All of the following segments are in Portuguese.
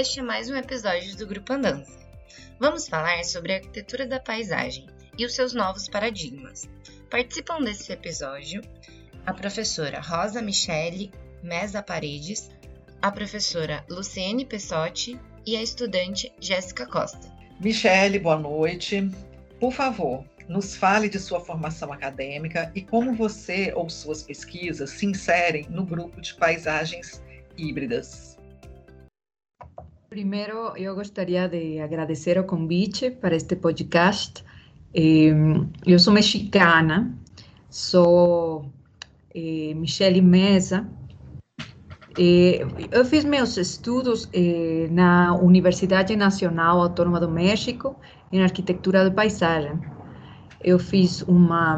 Este é mais um episódio do Grupo Andança. Vamos falar sobre a arquitetura da paisagem e os seus novos paradigmas. Participam desse episódio a professora Rosa Michele Mesa Paredes, a professora Luciene Pessotti e a estudante Jéssica Costa. Michele, boa noite. Por favor, nos fale de sua formação acadêmica e como você ou suas pesquisas se inserem no grupo de paisagens híbridas. Primeiro, eu gostaria de agradecer o convite para este podcast. Eu sou mexicana, sou eh, Michele Mesa. eu fiz meus estudos eh, na Universidade Nacional Autônoma do México em arquitetura de paisagem. Eu fiz uma,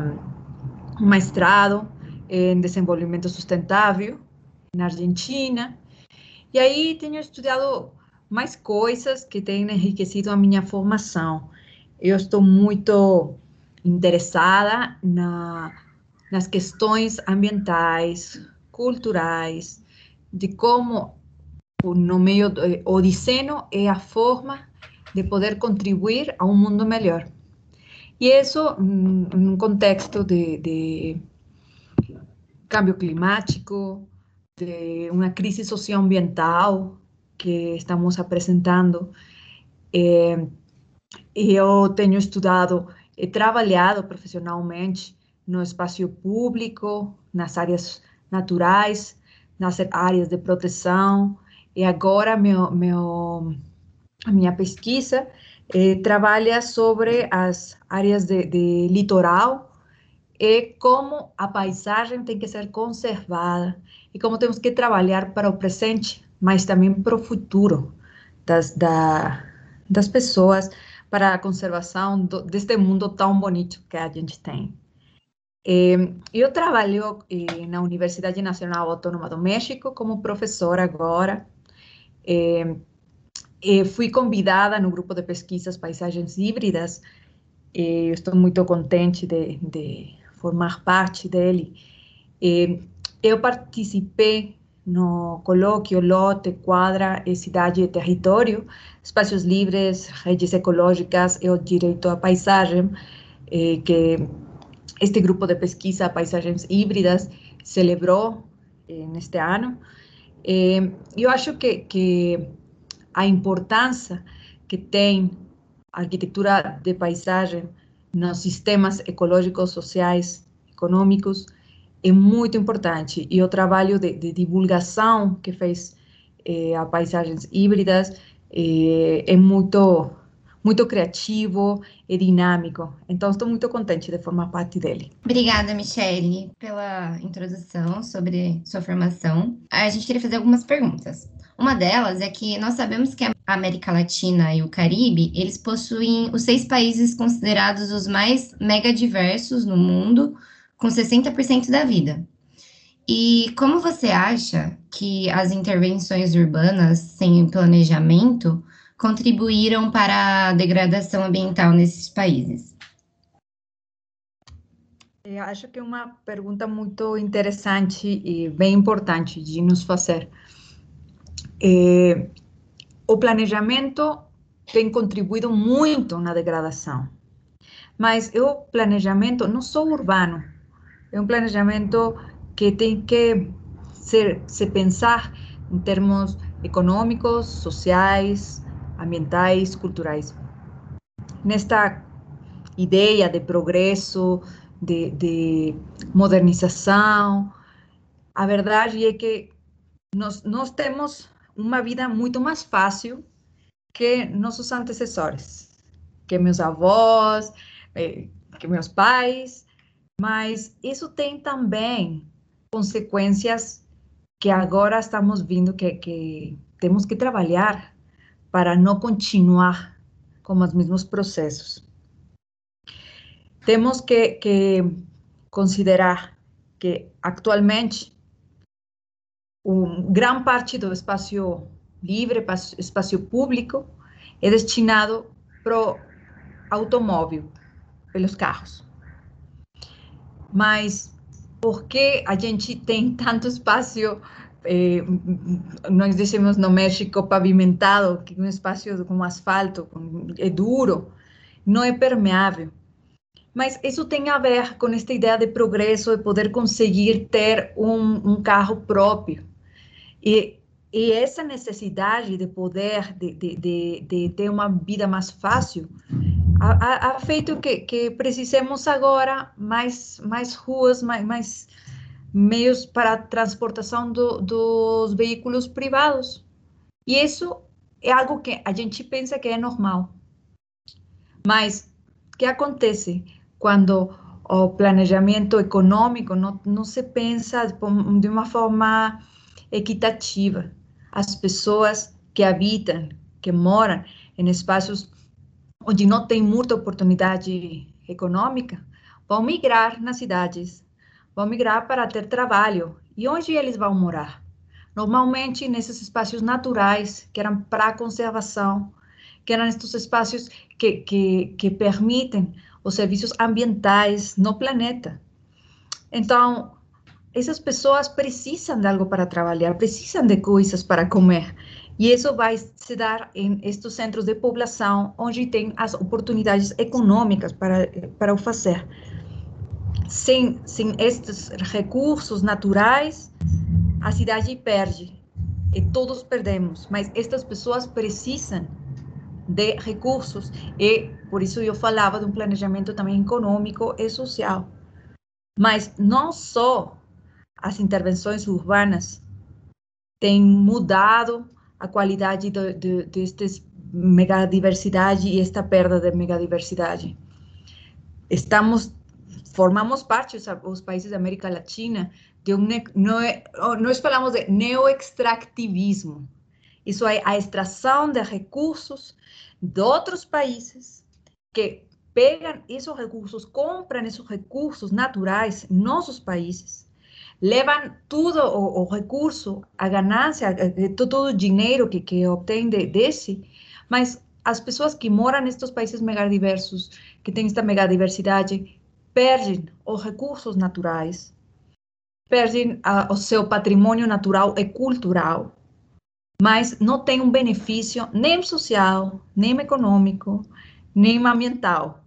um mestrado em desenvolvimento sustentável na Argentina. E aí tenho estudado mais coisas que têm enriquecido a minha formação. Eu estou muito interessada na, nas questões ambientais, culturais, de como no meio o desenho é a forma de poder contribuir a um mundo melhor. E isso em um contexto de, de cambio climático, de uma crise socioambiental que estamos apresentando. É, eu tenho estudado, he trabalhado profissionalmente no espaço público, nas áreas naturais, nas áreas de proteção, e agora meu, meu, a minha pesquisa eh, trabalha sobre as áreas de, de litoral e como a paisagem tem que ser conservada e como temos que trabalhar para o presente, mas também para o futuro das, da, das pessoas, para a conservação do, deste mundo tão bonito que a gente tem. Eu trabalho na Universidade Nacional Autônoma do México como professora agora. Fui convidada no grupo de pesquisas Paisagens Híbridas. Estou muito contente de, de formar parte dele. Eu participei no colóquio Lote, Quadra e Cidade e Território, Espaços Livres, Redes Ecológicas e o Direito à Paisagem, eh, que este grupo de pesquisa Paisagens Híbridas celebrou eh, neste ano. Eh, eu acho que, que a importância que tem a arquitetura de paisagem nos sistemas ecológicos, sociais, econômicos, é muito importante. E o trabalho de, de divulgação que fez eh, a Paisagens Híbridas eh, é muito, muito criativo e dinâmico. Então, estou muito contente de formar parte dele. Obrigada, Michele, pela introdução sobre sua formação. A gente queria fazer algumas perguntas. Uma delas é que nós sabemos que a América Latina e o Caribe, eles possuem os seis países considerados os mais megadiversos no mundo, com 60% da vida. E como você acha que as intervenções urbanas sem planejamento contribuíram para a degradação ambiental nesses países? Eu acho que é uma pergunta muito interessante e bem importante de nos fazer. É, o planejamento tem contribuído muito na degradação, mas o planejamento não só urbano, é um planejamento que tem que ser, se pensar em termos econômicos, sociais, ambientais, culturais. Nesta ideia de progresso, de, de modernização, a verdade é que nós, nós temos uma vida muito mais fácil que nossos antecessores, que meus avós, eh, que meus pais, mas isso tem também consequências que agora estamos vendo que, que temos que trabalhar para não continuar com os mesmos processos. Temos que, que considerar que atualmente um, grande parte do espaço livre, espaço público, é destinado para o automóvel, pelos carros. Mas por que a gente tem tanto espaço eh, nós dizemos no México pavimentado, que é um espaço com asfalto, é duro, não é permeável. Mas isso tem a ver com esta ideia de progresso, de poder conseguir ter um, um carro próprio. E, e, essa necessidade de poder, de, de, de, de ter uma vida mais fácil, ha, ha feito que, que precisemos agora mais, mais ruas, mais, mais meios para transportação do, dos veículos privados. E isso é algo que a gente pensa que é normal. Mas o que acontece quando o planejamento econômico não, não se pensa de uma forma equitativa? As pessoas que habitam, que moram em espaços onde não tem muita oportunidade econômica, vão migrar nas cidades vão migrar para ter trabalho. E onde eles vão morar? Normalmente nesses espaços naturais, que eram para conservação, que eram estes espaços que, que, que permitem os serviços ambientais no planeta. Então, essas pessoas precisam de algo para trabalhar, precisam de coisas para comer. E isso vai se dar em estes centros de população, onde tem as oportunidades econômicas para, para o fazer sem, sem estes recursos naturais, a cidade perde e todos perdemos. Mas estas pessoas precisam de recursos e por isso eu falava de um planejamento também econômico e social. Mas não só as intervenções urbanas têm mudado a qualidade de, de, destes megadiversidade e esta perda de megadiversidade. Estamos formamos parte, os, os países da América Latina, de um, nós falamos de neoextrativismo. Isso é a extração de recursos de outros países que pegam esses recursos, compram esses recursos naturais nossos países, levam tudo o, o recurso, a ganância, todo o dinheiro que, que obtém de, desse, mas as pessoas que moram nestes países megadiversos, que têm esta megadiversidade, perdem os recursos naturais, perdem o seu patrimônio natural e cultural, mas não tem um benefício nem social, nem econômico, nem ambiental.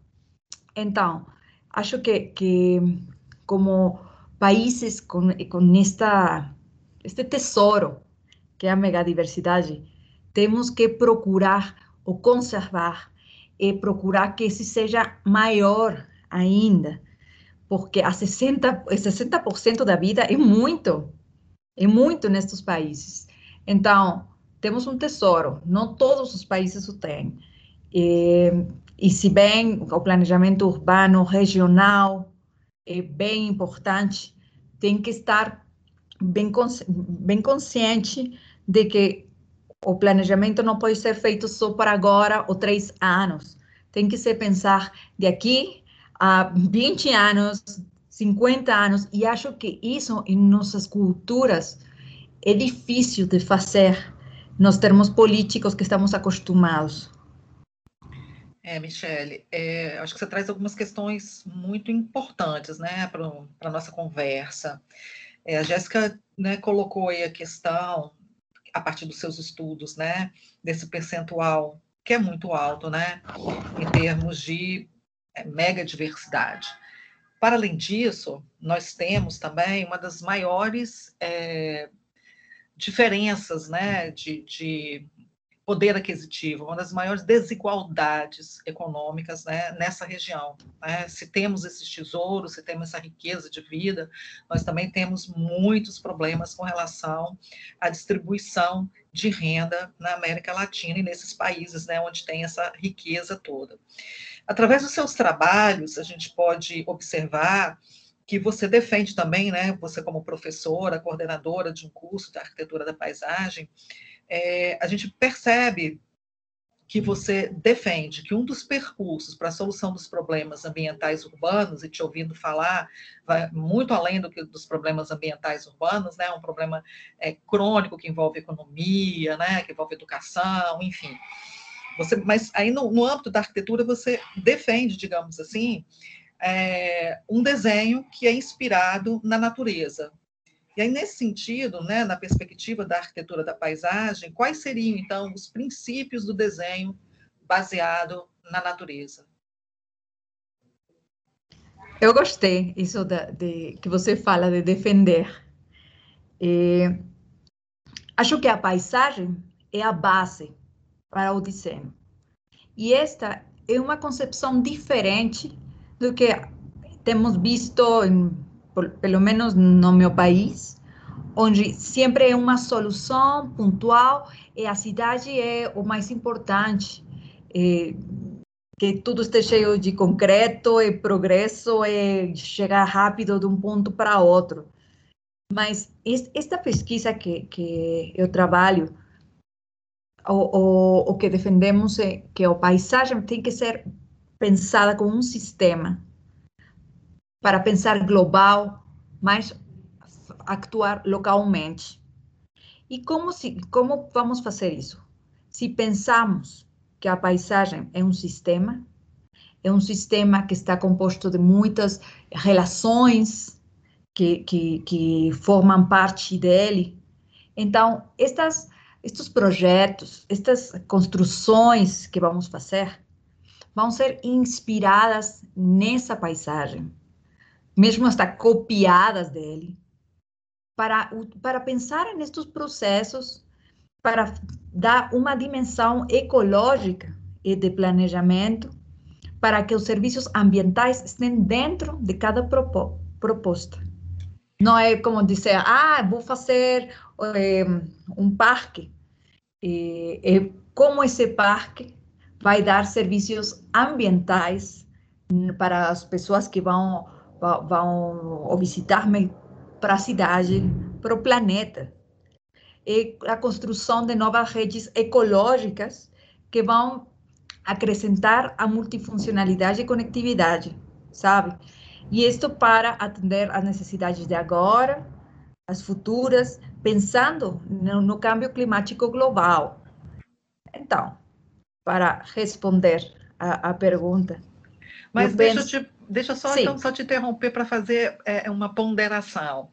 Então, acho que, que como países com, com esta, este tesouro, que é a megadiversidade, temos que procurar ou conservar e procurar que esse seja maior ainda, porque a 60, 60% da vida é muito, é muito nestes países. Então, temos um tesouro, não todos os países o têm. E, e se bem o planejamento urbano regional é bem importante, tem que estar bem, bem consciente de que o planejamento não pode ser feito só para agora ou três anos. Tem que ser pensar de aqui há 20 anos, 50 anos, e acho que isso em nossas culturas é difícil de fazer nos termos políticos que estamos acostumados. É, Michele, é, acho que você traz algumas questões muito importantes né, para a nossa conversa. É, a Jéssica né, colocou aí a questão, a partir dos seus estudos, né, desse percentual que é muito alto, né, em termos de é, mega diversidade. Para além disso, nós temos também uma das maiores é, diferenças né, de, de, poder aquisitivo, uma das maiores desigualdades econômicas né, nessa região. Né? Se temos esses tesouros, se temos essa riqueza de vida, nós também temos muitos problemas com relação à distribuição de renda na América Latina e nesses países né, onde tem essa riqueza toda. Através dos seus trabalhos, a gente pode observar que você defende também, né, você como professora, coordenadora de um curso da arquitetura da paisagem, é, a gente percebe que você defende que um dos percursos para a solução dos problemas ambientais urbanos, e te ouvindo falar, vai muito além do que dos problemas ambientais urbanos, né, um problema é, crônico que envolve economia, né, que envolve educação, enfim, você, mas aí no, no âmbito da arquitetura você defende, digamos assim, é, um desenho que é inspirado na natureza. E aí, nesse sentido, né, na perspectiva da arquitetura da paisagem, quais seriam, então, os princípios do desenho baseado na natureza? Eu gostei isso de, de que você fala de defender. É, acho que a paisagem é a base para o desenho. E esta é uma concepção diferente do que temos visto, em, por, pelo menos no meu país, onde sempre é uma solução pontual e a cidade é o mais importante. É, que tudo esteja cheio de concreto e progresso e chegar rápido de um ponto para outro. Mas esta pesquisa que, que eu trabalho, o, o, o que defendemos é que a paisagem tem que ser pensada como um sistema para pensar global, mas actuar localmente. E como, se, como vamos fazer isso? Se pensamos que a paisagem é um sistema, é um sistema que está composto de muitas relações que, que, que formam parte dele. Então, estas, estes projetos, estas construções que vamos fazer, vão ser inspiradas nessa paisagem, mesmo hasta copiadas dele, para, para pensar nestes processos, para dar uma dimensão ecológica e de planejamento, para que os serviços ambientais estejam dentro de cada proposta. Não é como dizer, ah, vou fazer é, um parque, e como esse parque vai dar serviços ambientais para as pessoas que vão, vão visitar-me para a cidade, para o planeta. E a construção de novas redes ecológicas que vão acrescentar a multifuncionalidade e conectividade, sabe? E isto para atender às necessidades de agora, as futuras, pensando no, no câmbio climático global. Então, para responder a pergunta. Mas eu deixa, penso... te, deixa só, então, só te interromper para fazer é, uma ponderação.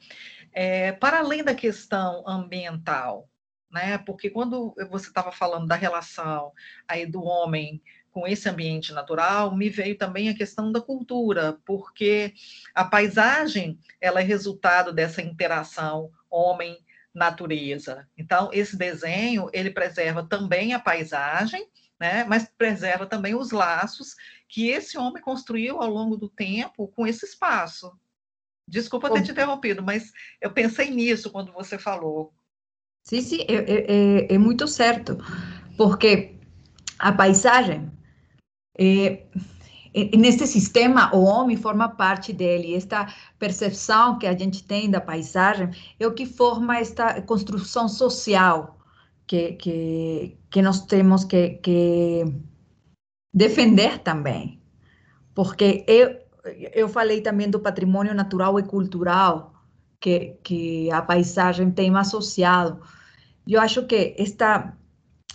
É, para além da questão ambiental, né? Porque quando você estava falando da relação aí do homem com esse ambiente natural, me veio também a questão da cultura, porque a paisagem ela é resultado dessa interação homem natureza. Então esse desenho ele preserva também a paisagem, né? Mas preserva também os laços que esse homem construiu ao longo do tempo com esse espaço. Desculpa ter te interrompido, mas eu pensei nisso quando você falou. Sim, sim, é, é, é, é muito certo, porque a paisagem é, nesse sistema, o homem forma parte dele. Esta percepção que a gente tem da paisagem é o que forma esta construção social que, que, que nós temos que, que defender também. Porque eu, eu falei também do patrimônio natural e cultural que, que a paisagem tem associado. Eu acho que esta,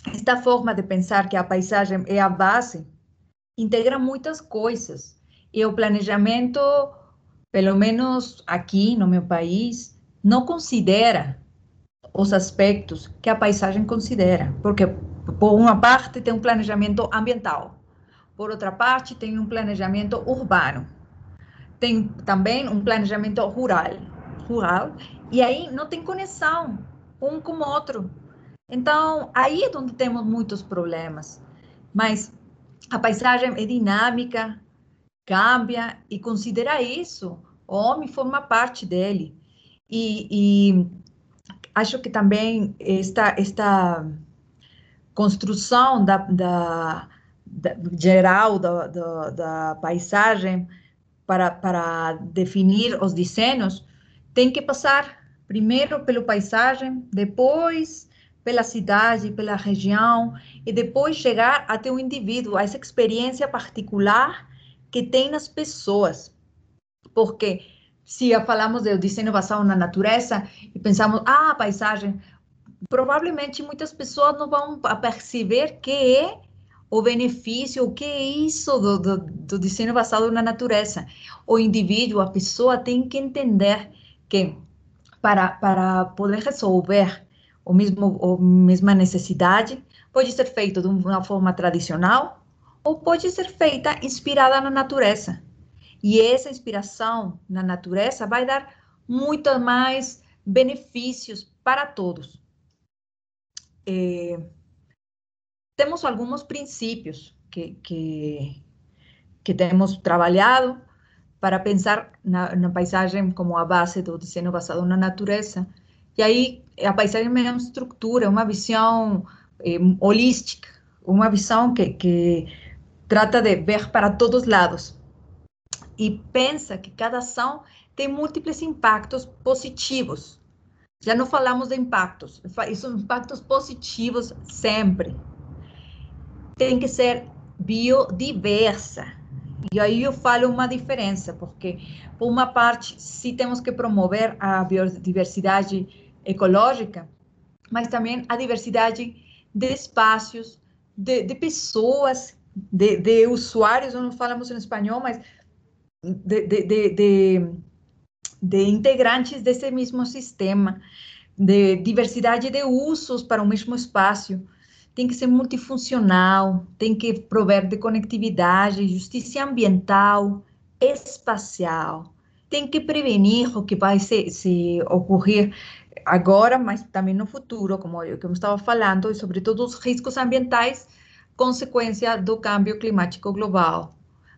esta forma de pensar que a paisagem é a base integra muitas coisas. E o planejamento, pelo menos aqui no meu país, não considera os aspectos que a paisagem considera, porque por uma parte tem um planejamento ambiental, por outra parte tem um planejamento urbano, tem também um planejamento rural, rural, e aí não tem conexão um com o outro. Então, aí é onde temos muitos problemas. Mas a paisagem é dinâmica, cambia e considera isso. O homem forma parte dele. E, e acho que também esta, esta construção da, da, da geral da, da, da, paisagem para, para definir os desenhos tem que passar primeiro pela paisagem, depois pela cidade, pela região, e depois chegar até o indivíduo, a essa experiência particular que tem nas pessoas. Porque se falamos do desenho basado na natureza e pensamos, ah, paisagem, provavelmente muitas pessoas não vão perceber que é o benefício, o que é isso do, do, do desenho basado na natureza. O indivíduo, a pessoa tem que entender que para, para poder resolver o mesmo, a mesma necessidade, pode ser feito de uma forma tradicional ou pode ser feita inspirada na natureza. E essa inspiração na natureza vai dar muito mais benefícios para todos. É, temos alguns princípios que, que, que temos trabalhado para pensar na, na, paisagem como a base do desenho basado na natureza. E aí a paisagem é uma estrutura, uma visão eh, holística, uma visão que, que trata de ver para todos lados e pensa que cada ação tem múltiplos impactos positivos. Já não falamos de impactos, são impactos positivos sempre. Tem que ser biodiversa. E aí eu falo uma diferença, porque, por uma parte, sim temos que promover a biodiversidade ecológica, mas também a diversidade de espaços, de, de pessoas, de, de, usuários, não falamos em espanhol, mas de, de, de, de integrantes desse mesmo sistema, de diversidade de usos para o mesmo espaço tem que ser multifuncional, tem que prover de conectividade, justiça ambiental, espacial, tem que prevenir o que vai se, se ocorrer agora, mas também no futuro, como eu, como estava falando, e sobretudo os riscos ambientais, consequência do câmbio climático global.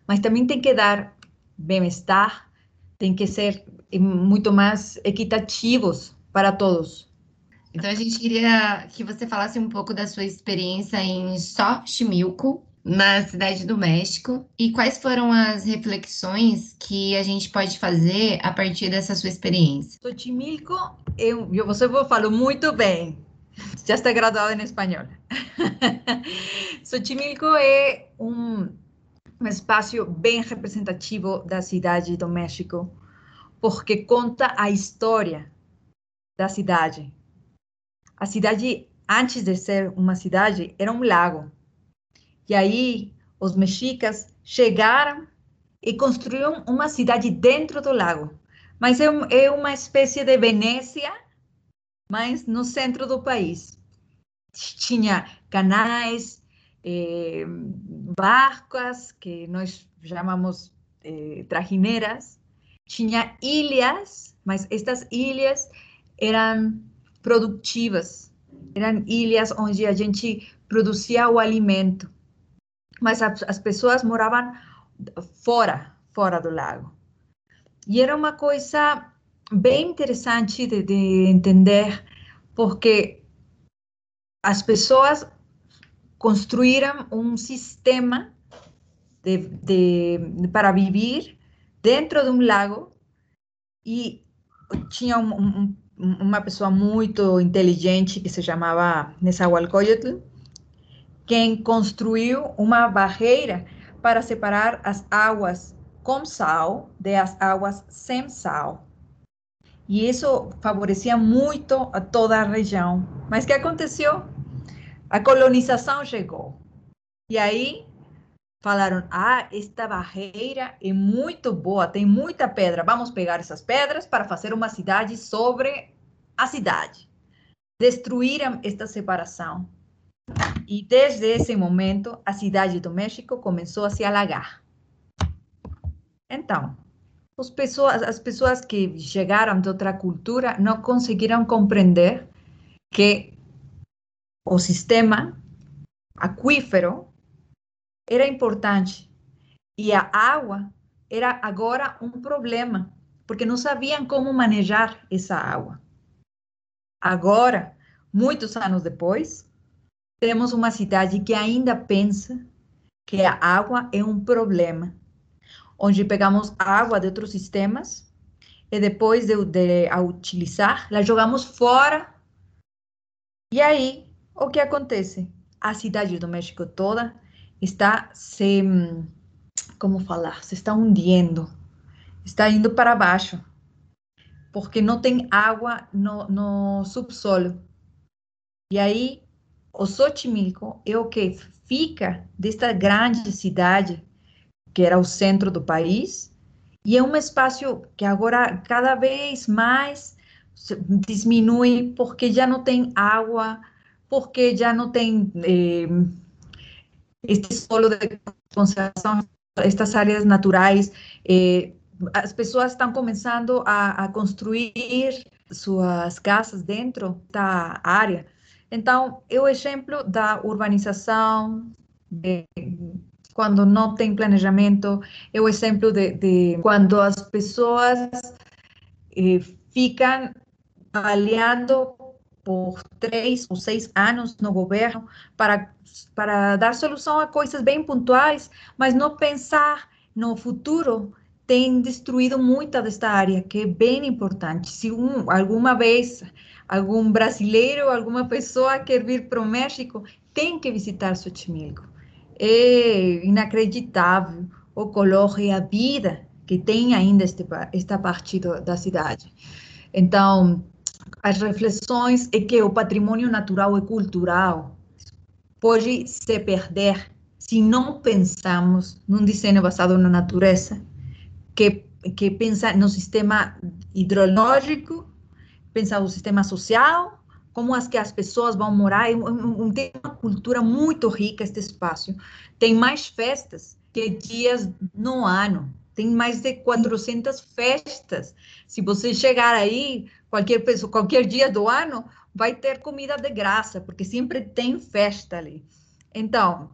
Mas também tem que dar bem-estar, tem que ser muito mais equitativos para todos. Então a gente queria que você falasse um pouco da sua experiência em Xochimilco, na cidade do México, e quais foram as reflexões que a gente pode fazer a partir dessa sua experiência. Xochimilco, eu, eu você falou muito bem. Já está graduado em espanhol. Xochimilco é um, um espaço bem representativo da cidade do México, porque conta a história da cidade, a cidade, antes de ser uma cidade, era um lago. E aí, os mexicas chegaram e construíram uma cidade dentro do lago. Mas é, é uma espécie de Venécia, mas no centro do país. Tinha canais, eh, barcas, que nós chamamos eh, trajineiras, tinha ilhas, mas estas ilhas eram produtivas. Eram ilhas onde a gente produzia o alimento. Mas as, as pessoas moravam fora, fora do lago. E era uma coisa bem interessante de, de entender, porque as pessoas construíram um sistema de, de, para viver dentro de um lago e tinha um, um, uma pessoa muito inteligente que se chamava Nezahualcóyotl, quem construiu uma barreira para separar as águas com sal das águas sem sal. E isso favorecia muito a toda a região. Mas o que aconteceu? A colonização chegou. E aí falaram: ah, esta barreira é muito boa, tem muita pedra, vamos pegar essas pedras para fazer uma cidade sobre a cidade. Destruíram esta separação. E desde esse momento, a cidade do México começou a se alagar. Então, as pessoas, as pessoas que chegaram de outra cultura não conseguiram compreender que o sistema aquífero era importante. E a água era agora um problema, porque não sabiam como manejar essa água. Agora, muitos anos depois, temos uma cidade que ainda pensa que a água é um problema, onde pegamos água de outros sistemas e depois de, de a utilizar, la jogamos fora. E aí, o que acontece? A cidade do México toda está se, como falar, se está hundindo, está indo para baixo, porque não tem água no, no subsolo. E aí, o Xochimilco é o que fica desta grande cidade, que era o centro do país, e é um espaço que agora cada vez mais diminui porque já não tem água, porque já não tem eh, este solo de conservação, estas áreas naturais. Eh, as pessoas estão começando a, a, construir suas casas dentro da área. Então, é o exemplo da urbanização, de, quando não tem planejamento, é o exemplo de, de quando as pessoas eh, ficam aliando por três ou seis anos no governo para, para dar solução a coisas bem pontuais, mas não pensar no futuro tem destruído muita desta área, que é bem importante. Se um, alguma vez algum brasileiro, alguma pessoa quer vir para o México, tem que visitar Xochimilco. É inacreditável o color e a vida que tem ainda este, esta parte do, da cidade. Então, as reflexões é que o patrimônio natural e cultural pode se perder se não pensamos num desenho basado na natureza, que, que pensa no sistema hidrológico, pensar no sistema social, como as que as pessoas vão morar, tem uma cultura muito rica este espaço. Tem mais festas que dias no ano. Tem mais de 400 festas. Se você chegar aí, qualquer pessoa, qualquer dia do ano, vai ter comida de graça, porque sempre tem festa ali. Então,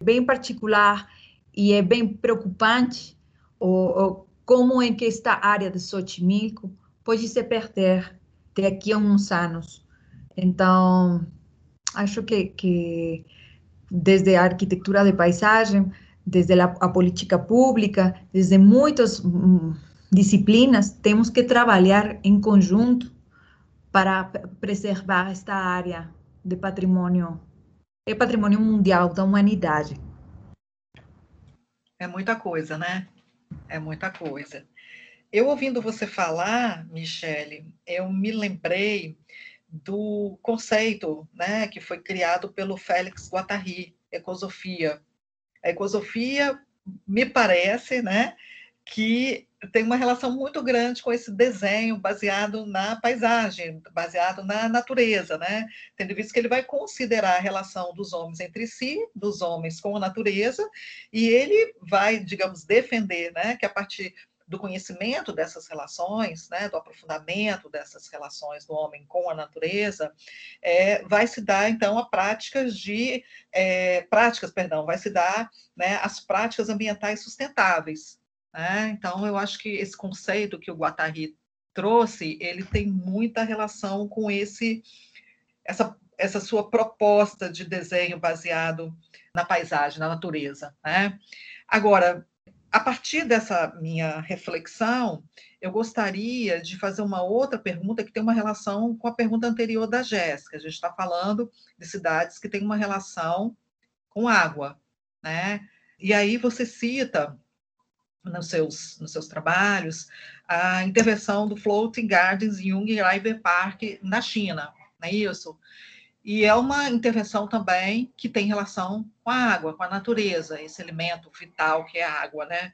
bem particular e é bem preocupante o, o como é que esta área de Xochimilco pode se perder daqui a uns anos. Então, acho que, que desde a arquitetura de paisagem, desde a, a política pública, desde muitas hum, disciplinas, temos que trabalhar em conjunto para preservar esta área de patrimônio, é patrimônio mundial da humanidade. É muita coisa, né? É muita coisa. Eu ouvindo você falar, Michele, eu me lembrei do conceito, né, que foi criado pelo Félix Guattari, ecosofia. A ecosofia me parece, né, que tem uma relação muito grande com esse desenho baseado na paisagem, baseado na natureza, né? Tendo visto que ele vai considerar a relação dos homens entre si, dos homens com a natureza, e ele vai, digamos, defender, né, que a partir do conhecimento dessas relações, né, do aprofundamento dessas relações do homem com a natureza, é, vai se dar então a práticas de é, práticas, perdão, vai se dar né, as práticas ambientais sustentáveis, né? Então, eu acho que esse conceito que o Guattari trouxe, ele tem muita relação com esse essa, essa sua proposta de desenho baseado na paisagem, na natureza. Né? Agora, a partir dessa minha reflexão, eu gostaria de fazer uma outra pergunta que tem uma relação com a pergunta anterior da Jéssica. A gente está falando de cidades que têm uma relação com água, né? E aí você cita nos seus, nos seus trabalhos a intervenção do Floating Gardens Jung River Park na China, não é isso? E é uma intervenção também que tem relação com a água, com a natureza, esse elemento vital que é a água, né?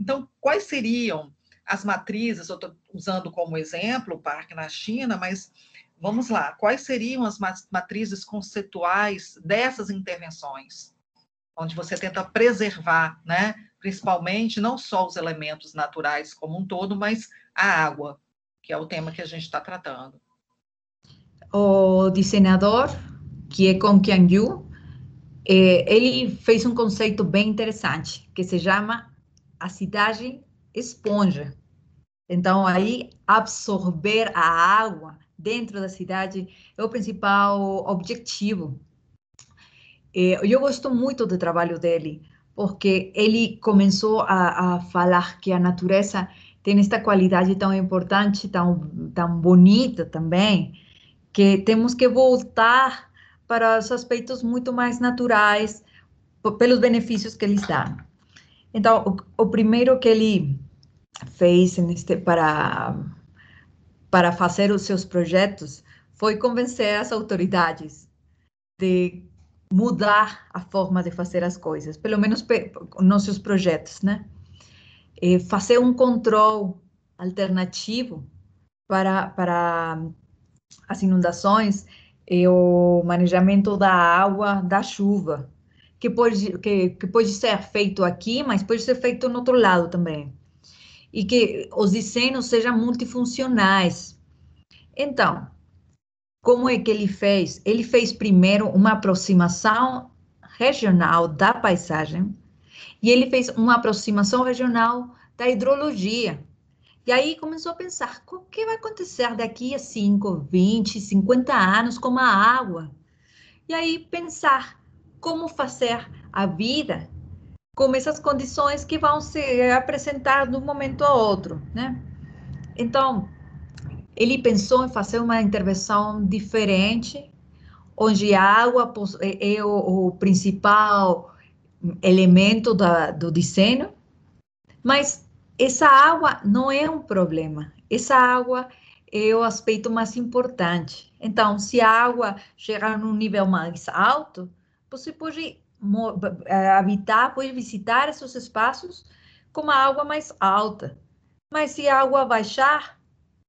Então, quais seriam as matrizes? Eu estou usando como exemplo o parque na China, mas vamos lá, quais seriam as matrizes conceituais dessas intervenções? Onde você tenta preservar, né? principalmente não só os elementos naturais como um todo, mas a água, que é o tema que a gente está tratando. O desenhador, que é Kong Kyang-yu, é, ele fez um conceito bem interessante, que se chama a cidade esponja. Então, aí, absorver a água dentro da cidade é o principal objetivo. É, eu gosto muito do trabalho dele, porque ele começou a, a falar que a natureza tem esta qualidade tão importante, tão, tão bonita também, que temos que voltar para os aspectos muito mais naturais, pelos benefícios que eles dão. Então, o, o primeiro que ele fez neste, para, para fazer os seus projetos foi convencer as autoridades de mudar a forma de fazer as coisas, pelo menos nos seus projetos, né? E fazer um controle alternativo para, para as inundações é o manejamento da água da chuva, que pode, que, que pode ser feito aqui, mas pode ser feito no outro lado também. E que os desenhos sejam multifuncionais. Então, como é que ele fez? Ele fez primeiro uma aproximação regional da paisagem e ele fez uma aproximação regional da hidrologia. E aí começou a pensar, o que vai acontecer daqui a 5, 20, 50 anos com a água? E aí pensar como fazer a vida com essas condições que vão se apresentar de um momento a outro, né? Então, ele pensou em fazer uma intervenção diferente, onde a água é, é o, principal elemento da, do desenho, mas essa água não é um problema. Essa água é o aspecto mais importante. Então, se a água chegar num nível mais alto, você pode eh, habitar, pode visitar esses espaços com uma água mais alta. Mas se a água baixar,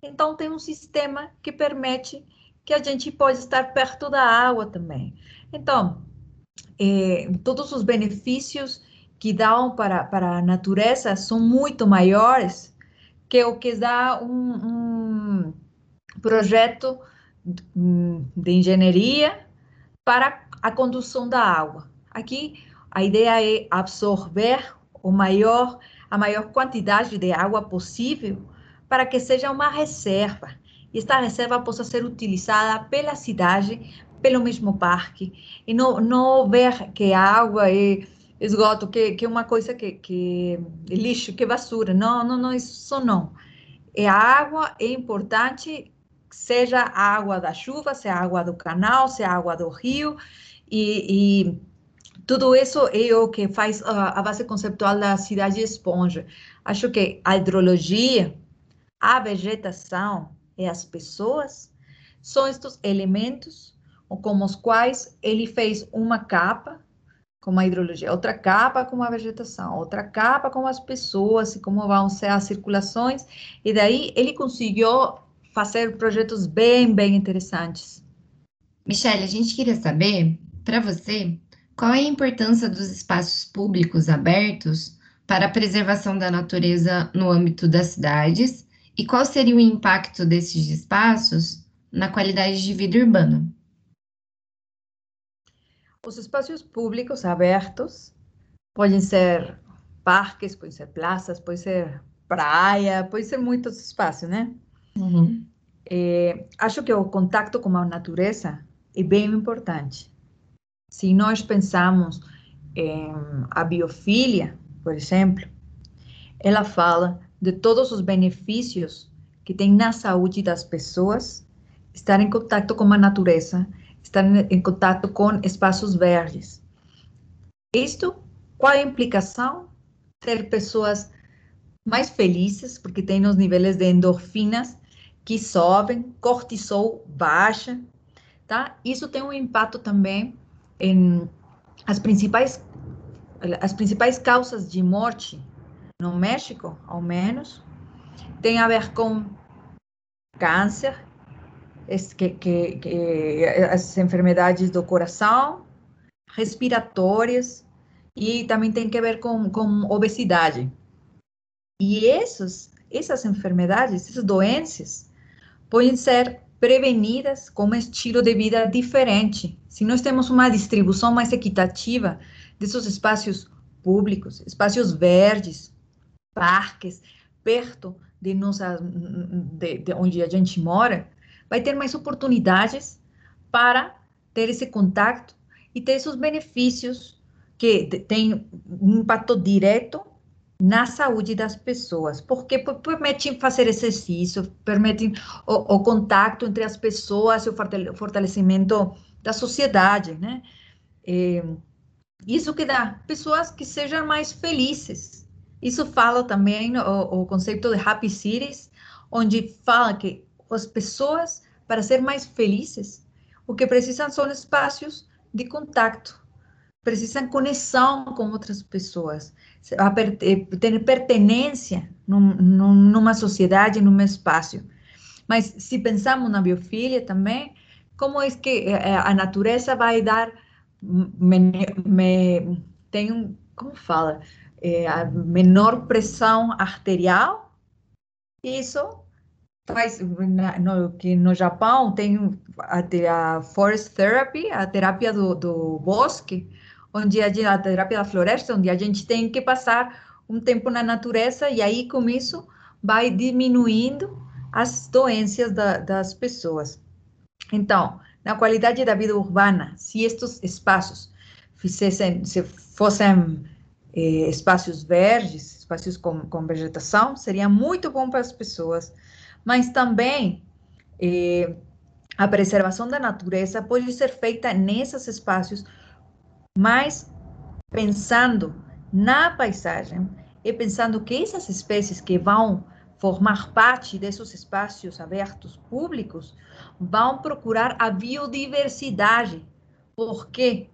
então tem um sistema que permite que a gente pode estar perto da água também. Então, eh, todos os benefícios que dão para, para a natureza são muito maiores que o que dá um, um projeto de engenharia para a condução da água. Aqui a ideia é absorver o maior, a maior quantidade de água possível para que seja uma reserva. E esta reserva possa ser utilizada pela cidade, pelo mesmo parque, e não, não ver que a água é esgoto, que, que é uma coisa que, que é lixo, que é vassoura. Não, não, não, isso não. É a água é importante, seja a água da chuva, seja a água do canal, seja a água do rio, e, e tudo isso é o que faz a, a base conceptual da cidade esponja. Acho que a hidrologia, a vegetação e as pessoas são estes elementos com os quais ele fez uma capa com a hidrologia, outra capa com a vegetação, outra capa com as pessoas e como vão ser as circulações, e daí ele conseguiu fazer projetos bem, bem interessantes. Michelle, a gente queria saber, para você, qual é a importância dos espaços públicos abertos para a preservação da natureza no âmbito das cidades e qual seria o impacto desses espaços na qualidade de vida urbana? Os espaços públicos abertos podem ser parques, podem ser praças, pode ser praia, pode ser muitos espaços, né? Uhum. É, acho que o contato com a natureza é bem importante. Se nós pensamos em a biofilia, por exemplo, ela fala de todos os benefícios que tem na saúde das pessoas estar em contato com a natureza, estar em contato com espaços verdes. Isto, qual a implicação? Ter pessoas mais felizes, porque tem os níveis de endorfinas que sobem, cortisol baixa, tá? Isso tem um impacto também em as principais as principais causas de morte no México, ao menos, tem a ver com câncer, que, que, que, as enfermidades do coração, respiratórias, e também tem que ver com, com obesidade. E essas, essas enfermidades, essas doenças, podem ser prevenidas com um estilo de vida diferente. Se nós temos uma distribuição mais equitativa desses espaços públicos, espaços verdes, parques, perto de nossa, de, de onde a gente mora, vai ter mais oportunidades para ter esse contato e ter esses benefícios que têm um impacto direto na saúde das pessoas, porque permitem fazer exercício, permitem o, o contato entre as pessoas e o fortalecimento da sociedade, né? É, isso que dá pessoas que sejam mais felizes. Isso fala também o, o conceito de happy cities, onde fala que as pessoas, para ser mais felizes, o que precisam são espaços de contato, precisam conexão com outras pessoas, ter pertenência num, numa sociedade, num espaço. Mas se pensamos na biofilia também, como é que eh, a natureza vai dar me, me, tem um, como fala, é, a menor pressão arterial, isso faz, no, que no Japão tem a, a forest therapy, a terapia do, do bosque, onde a, a terapia da floresta, onde a gente tem que passar um tempo na natureza e aí com isso vai diminuindo as doenças da, das pessoas. Então, na qualidade da vida urbana, se estes espaços fizessem, se fossem eh, espaços verdes, espaços com, com, vegetação, seria muito bom para as pessoas. Mas também eh, a preservação da natureza pode ser feita nesses espaços, mas pensando na paisagem e pensando que essas espécies que vão formar parte desses espaços abertos públicos vão procurar a biodiversidade. Por quê?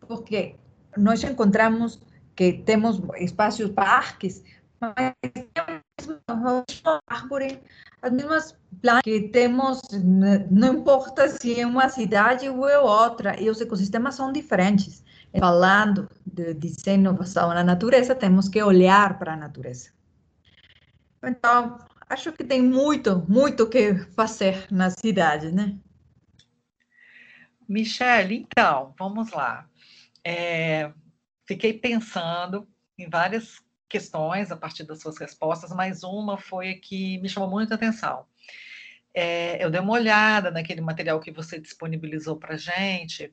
Porque nós encontramos que temos espaços parques, mas temos árvore, as mesmas plantas que temos, não importa se é uma cidade ou é outra, e os ecossistemas são diferentes. Falando de desenho basado na natureza, temos que olhar para a natureza. Então, acho que tem muito, muito que fazer na cidade, né? Michele, então, vamos lá. É, fiquei pensando em várias questões a partir das suas respostas, mas uma foi que me chamou muita atenção. É, eu dei uma olhada naquele material que você disponibilizou para a gente,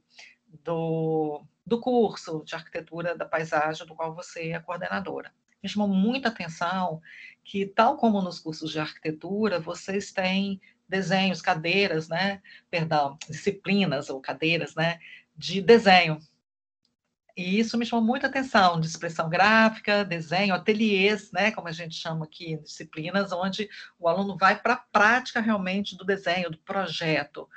do, do curso de arquitetura da paisagem, do qual você é coordenadora. Me chamou muita atenção que, tal como nos cursos de arquitetura, vocês têm desenhos, cadeiras, né? Perdão, disciplinas ou cadeiras, né? De desenho. E isso me chamou muita atenção, de expressão gráfica, desenho, ateliês, né, como a gente chama aqui, disciplinas, onde o aluno vai para a prática realmente do desenho, do projeto.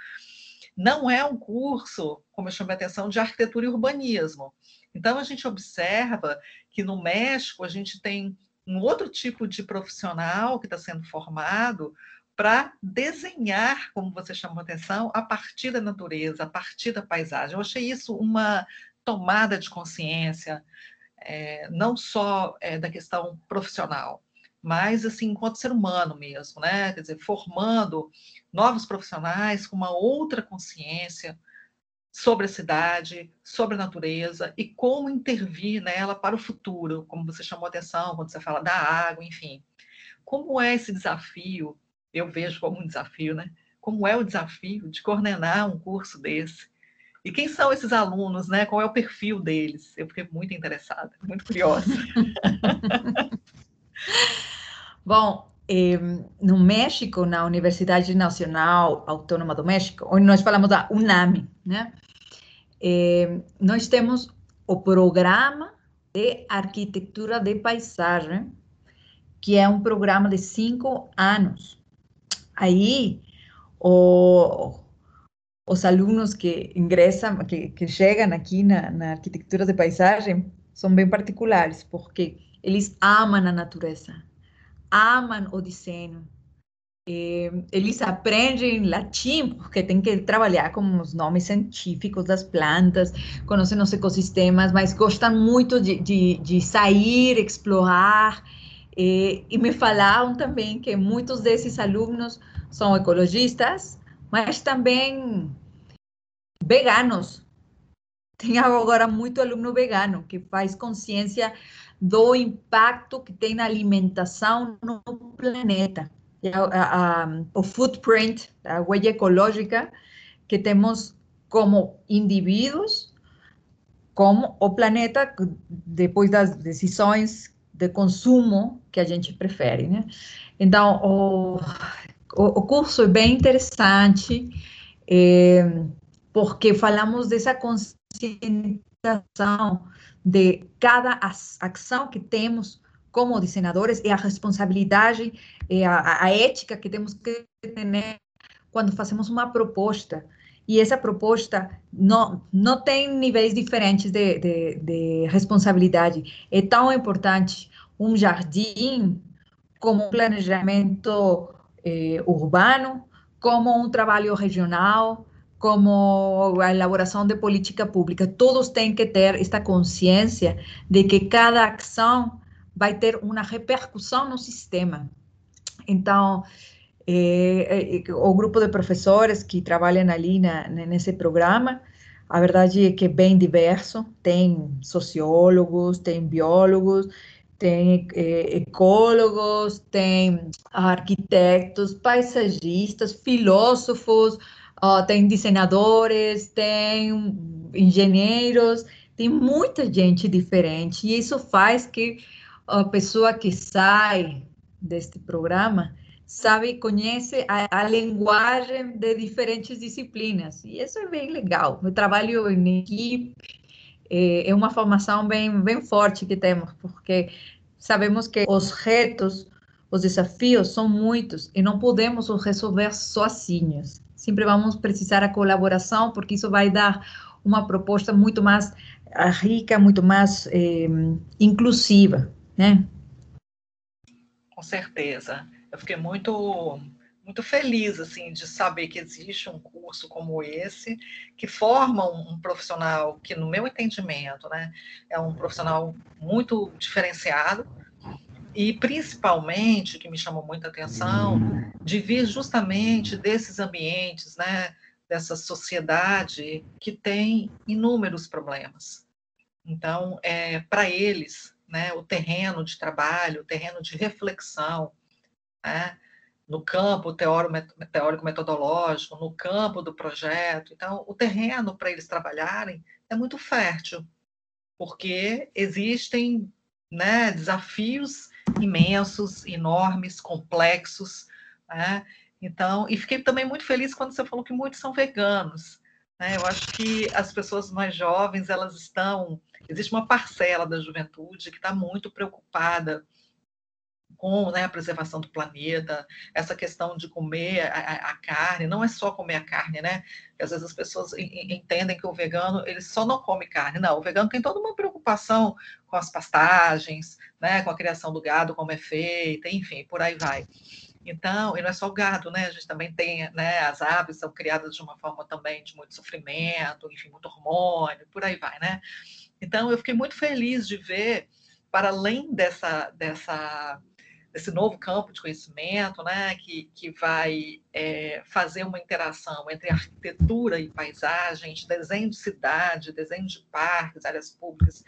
Não é um curso, como eu chamei a atenção, de arquitetura e urbanismo. Então, a gente observa que no México a gente tem um outro tipo de profissional que está sendo formado para desenhar, como você chamou a atenção, a partir da natureza, a partir da paisagem. Eu achei isso uma tomada de consciência, é, não só é, da questão profissional, mas assim, enquanto ser humano mesmo, né? Quer dizer, formando novos profissionais com uma outra consciência sobre a cidade, sobre a natureza e como intervir nela para o futuro, como você chamou a atenção quando você fala da água, enfim. Como é esse desafio? Eu vejo como um desafio, né? Como é o desafio de coordenar um curso desse? E quem são esses alunos, né? Qual é o perfil deles? Eu fiquei muito interessada, muito curiosa. Bom, eh, no México, na Universidade Nacional Autônoma do México, onde nós falamos da UNAMI, né? Eh, nós temos o programa de arquitetura de paisagem, que é um programa de cinco anos. Aí, o, os alunos que ingressam, que, que chegam aqui na, na arquitetura de paisagem, são bem particulares, porque eles amam a natureza, amam o desenho, eh, eles aprendem latim porque tem que trabalhar com os nomes científicos das plantas, conhecem os ecossistemas, mas gostam muito de, de, de sair, explorar. Eh, e me falaram também que muitos desses alunos são ecologistas, mas também veganos. Tem agora muito aluno vegano que faz consciência do impacto que tem na alimentação no planeta a, a, o footprint, a huella ecológica que temos como indivíduos, como o planeta, depois das decisões de consumo que a gente prefere, né? Então, o, o, o curso é bem interessante, é, porque falamos dessa conscientização de cada ação que temos como desenhadores e a responsabilidade e a, a ética que temos que ter quando fazemos uma proposta. E essa proposta não, não tem níveis diferentes de, de, de responsabilidade. É tão importante um jardim como um planejamento eh, urbano, como um trabalho regional, como a elaboração de política pública. Todos têm que ter esta consciência de que cada ação vai ter uma repercussão no sistema. Então, é, é, o grupo de professores que trabalham ali na, nesse programa, a verdade é que é bem diverso, tem sociólogos, tem biólogos, tem é, ecólogos, tem arquitetos, paisagistas, filósofos, tem desenhadores, tem engenheiros, tem muita gente diferente, e isso faz que a pessoa que sai deste programa sabe, conhece a, a, linguagem de diferentes disciplinas. E isso é bem legal. O trabalho em equipe é, é uma formação bem, bem forte que temos, porque sabemos que os retos, os desafios são muitos e não podemos os resolver sozinhos. Sempre vamos precisar a colaboração, porque isso vai dar uma proposta muito mais ah, rica, muito mais é, inclusiva, né? Com certeza eu fiquei muito muito feliz assim de saber que existe um curso como esse que forma um, profissional que no meu entendimento né é um profissional muito diferenciado e principalmente que me chamou muita atenção de vir justamente desses ambientes né dessa sociedade que tem inúmeros problemas então é para eles né o terreno de trabalho o terreno de reflexão né? no campo teórico-metodológico, no campo do projeto. Então, o terreno para eles trabalharem é muito fértil, porque existem né, desafios imensos, enormes, complexos. Né? Então, e fiquei também muito feliz quando você falou que muitos são veganos. Né? Eu acho que as pessoas mais jovens, elas estão. Existe uma parcela da juventude que está muito preocupada com né, a preservação do planeta, essa questão de comer a, a, carne, não é só comer a carne, né? Às vezes as pessoas entendem que o vegano, ele só não come carne. Não, o vegano tem toda uma preocupação com as pastagens, né, com a criação do gado, como é feita, enfim, por aí vai. Então, e não é só o gado, né? A gente também tem, né? As aves são criadas de uma forma também de muito sofrimento, enfim, muito hormônio, por aí vai, né? Então, eu fiquei muito feliz de ver, para além dessa, dessa desse novo campo de conhecimento, né, que, que vai é, fazer uma interação entre arquitetura e paisagem, desenho de cidade, desenho de parques, áreas públicas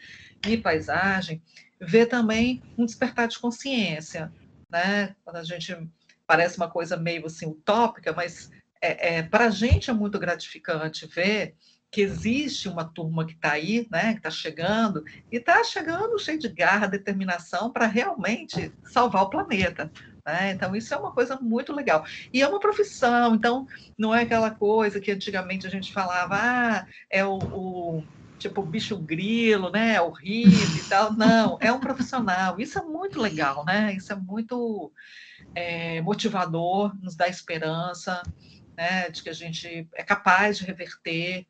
e paisagem, ver também um despertar de consciência, né, quando a gente parece uma coisa meio assim utópica, mas é, é para a gente é muito gratificante ver que existe uma turma que está aí, né, que está chegando, e está chegando cheio de garra, determinação para realmente salvar o planeta. Né? Então, isso é uma coisa muito legal. E é uma profissão, então, não é aquela coisa que antigamente a gente falava, ah, é o, o tipo bicho grilo, né, horrível e tal. Não, é um profissional. Isso é muito legal, né? Isso é muito é, motivador, nos dá esperança, né, de que a gente é capaz de reverter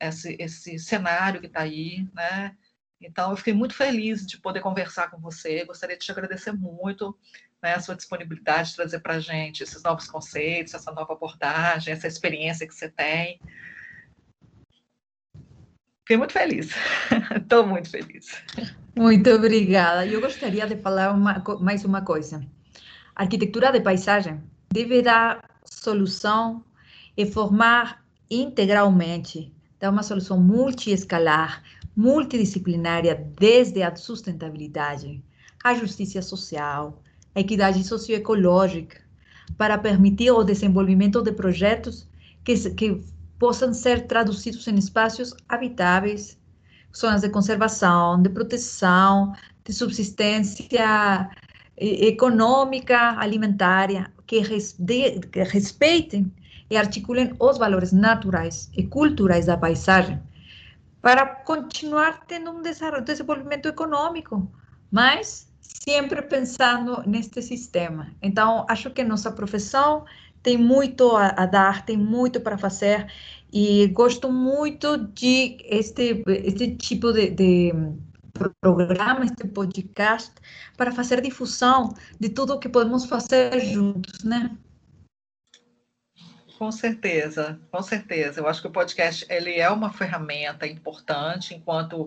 esse, esse cenário que está aí, né? Então, eu fiquei muito feliz de poder conversar com você. Gostaria de te agradecer muito né, a sua disponibilidade de trazer para a gente esses novos conceitos, essa nova abordagem, essa experiência que você tem. Fiquei muito feliz. Estou muito feliz. Muito obrigada. Eu gostaria de falar uma, mais uma coisa. A arquitetura de paisagem deve dar solução e formar integralmente dá uma solução multiescalar, multidisciplinária, desde a sustentabilidade, a justiça social, a equidade socioecológica, para permitir o desenvolvimento de projetos que, que possam ser traduzidos em espaços habitáveis, zonas de conservação, de proteção, de subsistência econômica, alimentária, que, que respeitem e articulem os valores naturais e culturais da paisagem para continuar tendo um desenvolvimento econômico, mas sempre pensando neste sistema. Então, acho que nossa profissão tem muito a, a dar, tem muito para fazer e gosto muito de este, este tipo de, de programa, este podcast, para fazer difusão de tudo o que podemos fazer juntos, né? Com certeza, com certeza. Eu acho que o podcast ele é uma ferramenta importante enquanto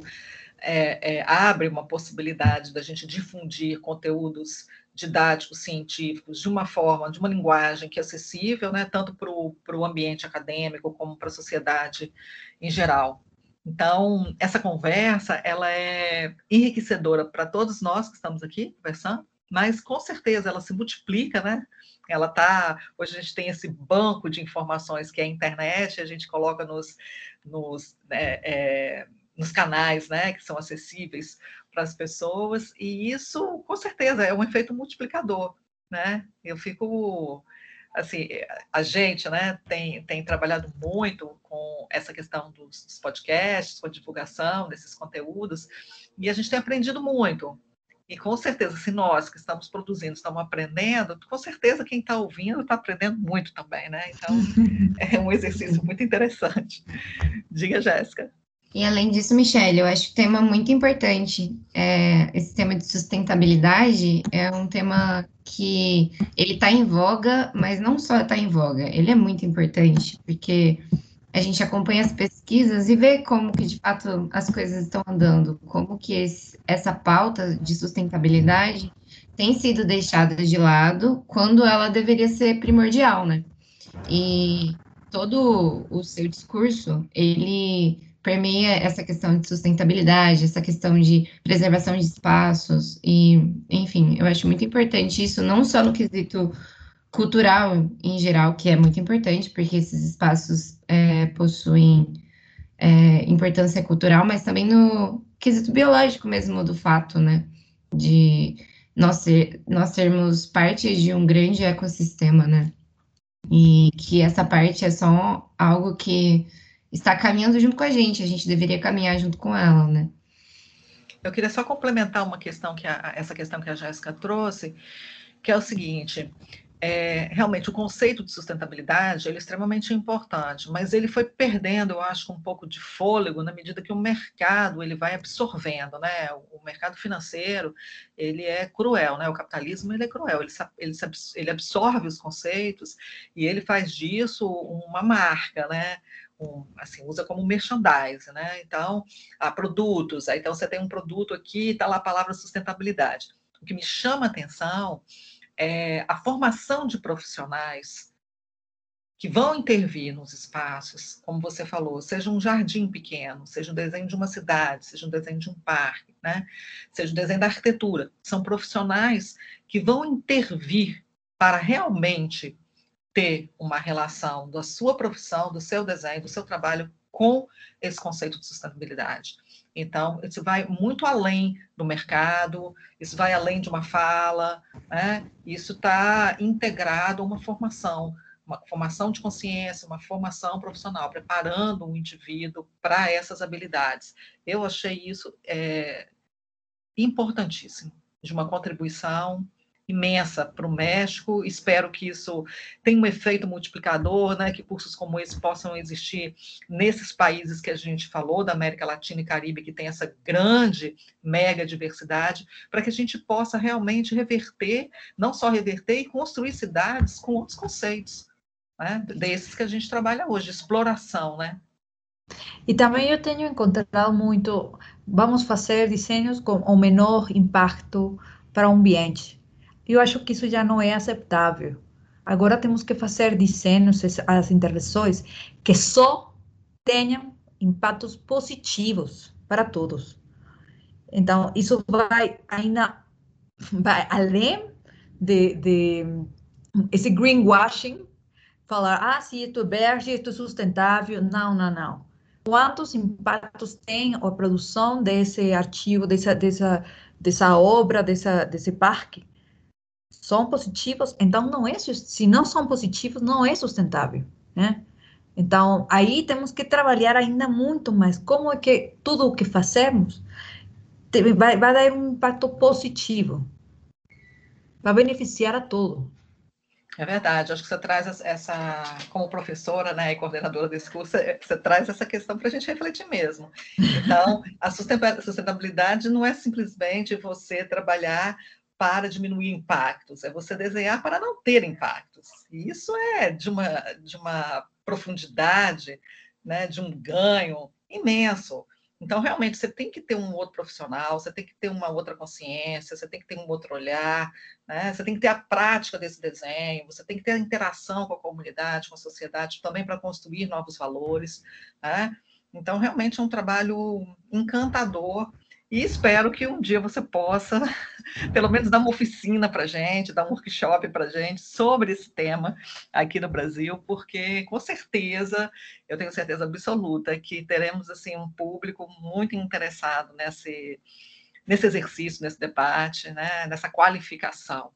é, é, abre uma possibilidade da gente difundir conteúdos didáticos, científicos, de uma forma, de uma linguagem que é acessível, né, tanto para o ambiente acadêmico como para a sociedade em geral. Então, essa conversa, ela é enriquecedora para todos nós que estamos aqui conversando, mas com certeza ela se multiplica, né? Ela tá, hoje a gente tem esse banco de informações que é a internet, a gente coloca nos, nos, né, é, nos canais, né, que são acessíveis para as pessoas, e isso, com certeza, é um efeito multiplicador, né? Eu fico, assim, a gente, né, tem, tem trabalhado muito com essa questão dos podcasts, com a divulgação desses conteúdos, e a gente tem aprendido muito, e com certeza, se nós que estamos produzindo estamos aprendendo, com certeza quem está ouvindo está aprendendo muito também, né? Então, é um exercício muito interessante. Diga, Jéssica. E além disso, Michelle, eu acho que um tema muito importante, é, esse tema de sustentabilidade é um tema que ele está em voga, mas não só está em voga, ele é muito importante, porque a gente acompanha as pesquisas e vê como que de fato as coisas estão andando, como que esse, essa pauta de sustentabilidade tem sido deixada de lado quando ela deveria ser primordial, né? E todo o seu discurso, ele permeia essa questão de sustentabilidade, essa questão de preservação de espaços e, enfim, eu acho muito importante isso, não só no quesito cultural em geral, que é muito importante, porque esses espaços é, possuem é, importância cultural, mas também no quesito biológico mesmo do fato, né, de nós, ser, nós sermos parte de um grande ecossistema, né, e que essa parte é só algo que está caminhando junto com a gente, a gente deveria caminhar junto com ela, né? Eu queria só complementar uma questão que a, essa questão que a Jéssica trouxe, que é o seguinte: é, realmente o conceito de sustentabilidade ele é extremamente importante, mas ele foi perdendo, eu acho, um pouco de fôlego na medida que o mercado ele vai absorvendo, né? O, mercado financeiro ele é cruel, né? O capitalismo ele é cruel, ele, ele, ele absorve os conceitos e ele faz disso uma marca, né? um, assim, usa como merchandise, né? Então, há produtos, então você tem um produto aqui, está lá a palavra sustentabilidade. O que me chama a atenção é a formação de profissionais que vão intervir nos espaços, como você falou, seja um jardim pequeno, seja um desenho de uma cidade, seja um desenho de um parque, né? seja um desenho da arquitetura. São profissionais que vão intervir para realmente ter uma relação da sua profissão, do seu desenho, do seu trabalho com esse conceito de sustentabilidade. Então, isso vai muito além do mercado, isso vai além de uma fala, né? isso está integrado a uma formação, uma formação de consciência, uma formação profissional, preparando o indivíduo para essas habilidades. Eu achei isso é, importantíssimo, de uma contribuição imensa para o México. Espero que isso tenha um efeito multiplicador, né, que cursos como esse possam existir nesses países que a gente falou, da América Latina e Caribe, que tem essa grande, mega diversidade, para que a gente possa realmente reverter, não só reverter, e construir cidades com outros conceitos, né, desses que a gente trabalha hoje, exploração, né? E também eu tenho encontrado muito, vamos fazer desenhos com o menor impacto para o ambiente. Eu acho que isso já não é aceitável. Agora temos que fazer desenhos, as intervenções, que só tenham impactos positivos para todos. Então, isso vai ainda vai além de, de esse greenwashing, falar, ah, se isto é verde, isto é sustentável. Não, não, não. Quantos impactos tem a produção desse artigo, dessa, dessa, dessa obra, dessa, desse parque? São positivos, então não é, se não são positivos, não é sustentável, né? Então, aí temos que trabalhar ainda muito mais. Como é que tudo o que fazemos vai, vai dar um impacto positivo? Vai beneficiar a todo. É verdade, acho que você traz essa, como professora né, e coordenadora desse curso, é, você traz essa questão para a gente refletir mesmo. Então, a sustentabilidade não é simplesmente você trabalhar para diminuir impactos, é você desenhar para não ter impactos. E isso é de uma, de uma profundidade, né, de um ganho imenso. Então, realmente, você tem que ter um outro profissional, você tem que ter uma outra consciência, você tem que ter um outro olhar, né? você tem que ter a prática desse desenho, você tem que ter a interação com a comunidade, com a sociedade, também para construir novos valores. Né? Então, realmente é um trabalho encantador e espero que um dia você possa, pelo menos, dar uma oficina para gente, dar um workshop para gente sobre esse tema aqui no Brasil, porque com certeza, eu tenho certeza absoluta que teremos assim um público muito interessado nesse, nesse exercício, nesse debate, né, nessa qualificação.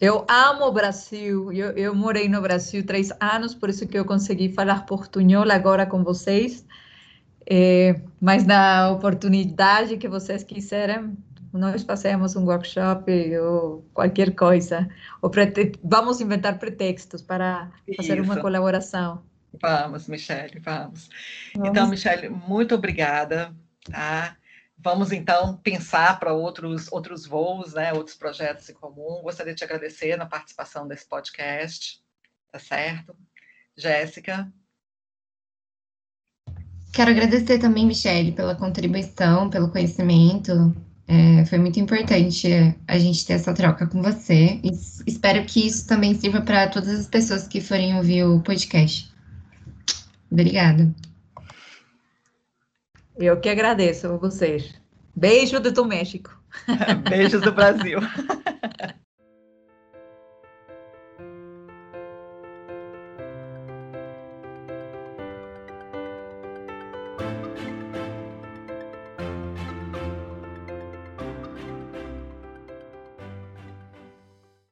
Eu amo o Brasil, eu, eu morei no Brasil três anos, por isso que eu consegui falar portunhol agora com vocês. É, mas na oportunidade que vocês quiserem, nós fazemos um workshop ou qualquer coisa. Ou vamos inventar pretextos para fazer Isso. uma colaboração. Vamos, Michele, vamos. vamos. Então, Michele, muito obrigada. Tá? Vamos então pensar para outros outros voos, né, outros projetos em comum. Gostaria de te agradecer na participação desse podcast, tá certo? Jéssica, Quero agradecer também, Michele, pela contribuição, pelo conhecimento. É, foi muito importante a gente ter essa troca com você. E espero que isso também sirva para todas as pessoas que forem ouvir o podcast. Obrigada. Eu que agradeço a vocês. Beijo do México. Beijos do Brasil.